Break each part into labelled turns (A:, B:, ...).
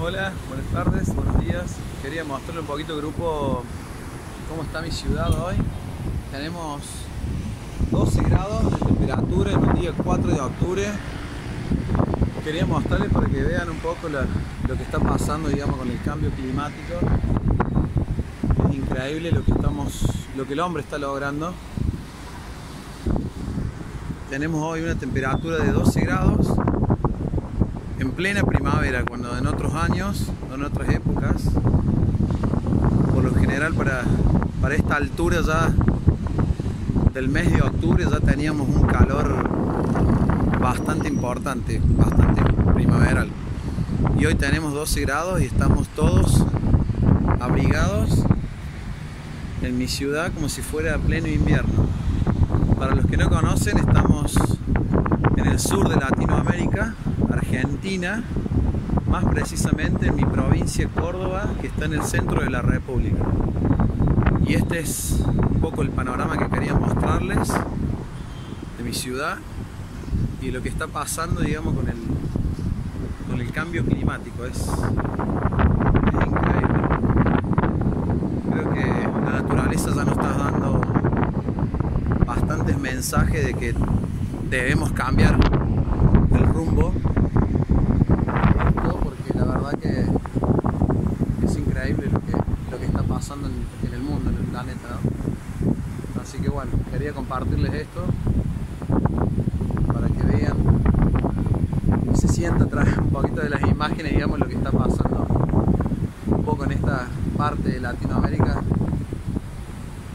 A: Hola, buenas tardes, buenos días. Quería mostrarle un poquito grupo cómo está mi ciudad hoy. Tenemos 12 grados de temperatura en un día 4 de octubre. Quería mostrarles para que vean un poco lo que está pasando digamos, con el cambio climático. Es increíble lo que, estamos, lo que el hombre está logrando. Tenemos hoy una temperatura de 12 grados en plena primavera, cuando en otros años, en otras épocas, por lo general para, para esta altura ya del mes de octubre ya teníamos un calor bastante importante, bastante primaveral. Y hoy tenemos 12 grados y estamos todos abrigados en mi ciudad como si fuera pleno invierno. Para los que no conocen, estamos en el sur de Latinoamérica, Argentina, más precisamente en mi provincia Córdoba, que está en el centro de la República. Y este es un poco el panorama que quería mostrarles de mi ciudad y lo que está pasando, digamos, con el, cambio climático. Es increíble. Creo que la naturaleza ya nos está dando bastantes mensajes de que debemos cambiar el rumbo todo porque la verdad que es increíble lo que, lo que está en, el mundo, en el planeta así que bueno, quería compartirles esto para que vean y se sienta atrás un poquito de las imágenes digamos lo que está pasando un poco en esta parte de Latinoamérica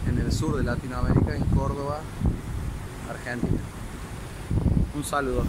A: en el sur de Latinoamérica, en Córdoba, Argentina. Un saludo.